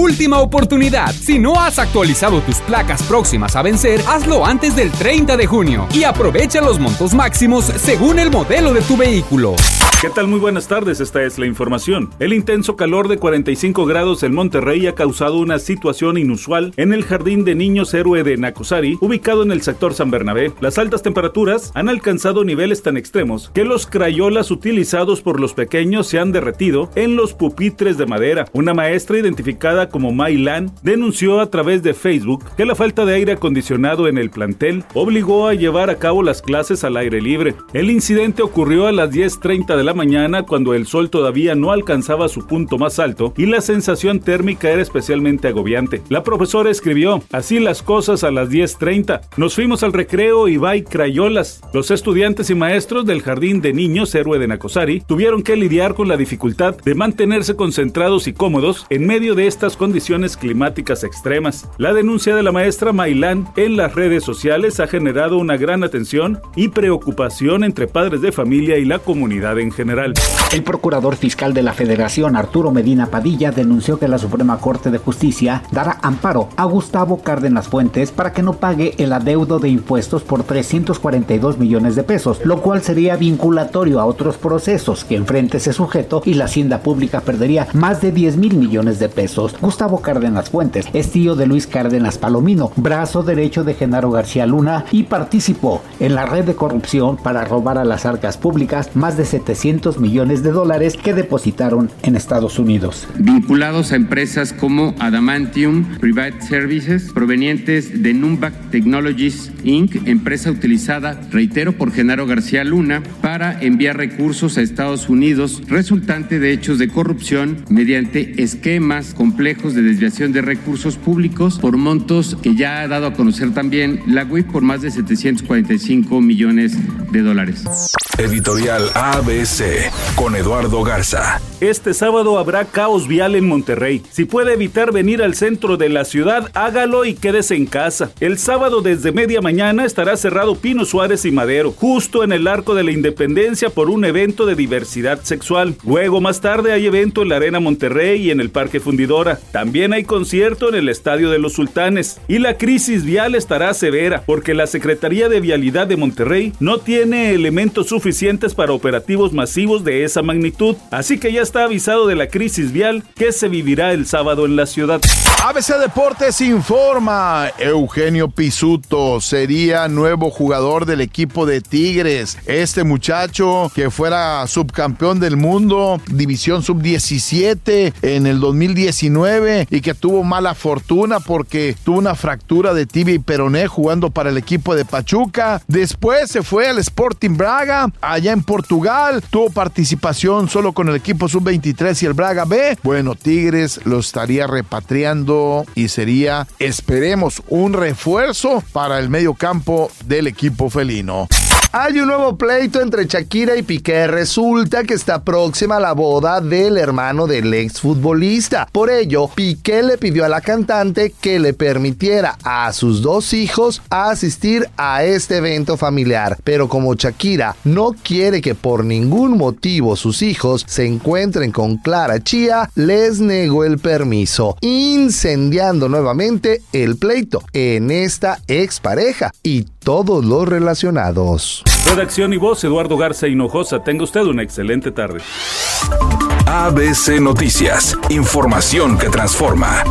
Última oportunidad. Si no has actualizado tus placas próximas a vencer, hazlo antes del 30 de junio y aprovecha los montos máximos según el modelo de tu vehículo. ¿Qué tal? Muy buenas tardes, esta es la información. El intenso calor de 45 grados en Monterrey ha causado una situación inusual en el jardín de niños héroe de Nacosari, ubicado en el sector San Bernabé. Las altas temperaturas han alcanzado niveles tan extremos que los crayolas utilizados por los pequeños se han derretido en los pupitres de madera. Una maestra identificada como Mailan denunció a través de Facebook que la falta de aire acondicionado en el plantel obligó a llevar a cabo las clases al aire libre. El incidente ocurrió a las 10.30 de la mañana cuando el sol todavía no alcanzaba su punto más alto y la sensación térmica era especialmente agobiante. La profesora escribió, así las cosas a las 10.30. Nos fuimos al recreo y bye crayolas. Los estudiantes y maestros del jardín de niños héroe de Nacosari tuvieron que lidiar con la dificultad de mantenerse concentrados y cómodos en medio de estas condiciones climáticas extremas. La denuncia de la maestra Mailán en las redes sociales ha generado una gran atención y preocupación entre padres de familia y la comunidad en general. El procurador fiscal de la Federación, Arturo Medina Padilla, denunció que la Suprema Corte de Justicia dará amparo a Gustavo Cárdenas Fuentes para que no pague el adeudo de impuestos por 342 millones de pesos, lo cual sería vinculatorio a otros procesos que enfrente ese sujeto y la Hacienda Pública perdería más de 10 mil millones de pesos. Gustavo Cárdenas Fuentes es tío de Luis Cárdenas Palomino, brazo derecho de Genaro García Luna y participó en la red de corrupción para robar a las arcas públicas más de 700 millones de dólares que depositaron en Estados Unidos. Vinculados a empresas como Adamantium Private Services, provenientes de Numbac Technologies Inc., empresa utilizada, reitero, por Genaro García Luna, para enviar recursos a Estados Unidos, resultante de hechos de corrupción mediante esquemas complejos de desviación de recursos públicos por montos que ya ha dado a conocer también la WIP por más de 745 millones de dólares. Editorial ABC con Eduardo Garza. Este sábado habrá caos vial en Monterrey. Si puede evitar venir al centro de la ciudad, hágalo y quédese en casa. El sábado desde media mañana estará cerrado Pino Suárez y Madero, justo en el arco de la Independencia por un evento de diversidad sexual. Luego más tarde hay evento en la Arena Monterrey y en el Parque Fundidora. También hay concierto en el Estadio de los Sultanes. Y la crisis vial estará severa porque la Secretaría de Vialidad de Monterrey no tiene elementos suficientes para operativos masivos de esa magnitud. Así que ya está avisado de la crisis vial que se vivirá el sábado en la ciudad. ABC Deportes informa, Eugenio Pisuto sería nuevo jugador del equipo de Tigres. Este muchacho que fuera subcampeón del mundo, división sub-17 en el 2019 y que tuvo mala fortuna porque tuvo una fractura de tibia y peroné jugando para el equipo de Pachuca. Después se fue al Sporting Braga, allá en Portugal, tuvo participación solo con el equipo sub 23 y el Braga B, bueno, Tigres lo estaría repatriando y sería, esperemos, un refuerzo para el medio campo del equipo felino. Hay un nuevo pleito entre Shakira y Piqué. Resulta que está próxima la boda del hermano del exfutbolista. Por ello, Piqué le pidió a la cantante que le permitiera a sus dos hijos asistir a este evento familiar. Pero como Shakira no quiere que por ningún motivo sus hijos se encuentren con Clara Chía, les negó el permiso, incendiando nuevamente el pleito en esta expareja y todos los relacionados. Redacción y voz, Eduardo Garza Hinojosa. Tenga usted una excelente tarde. ABC Noticias. Información que transforma.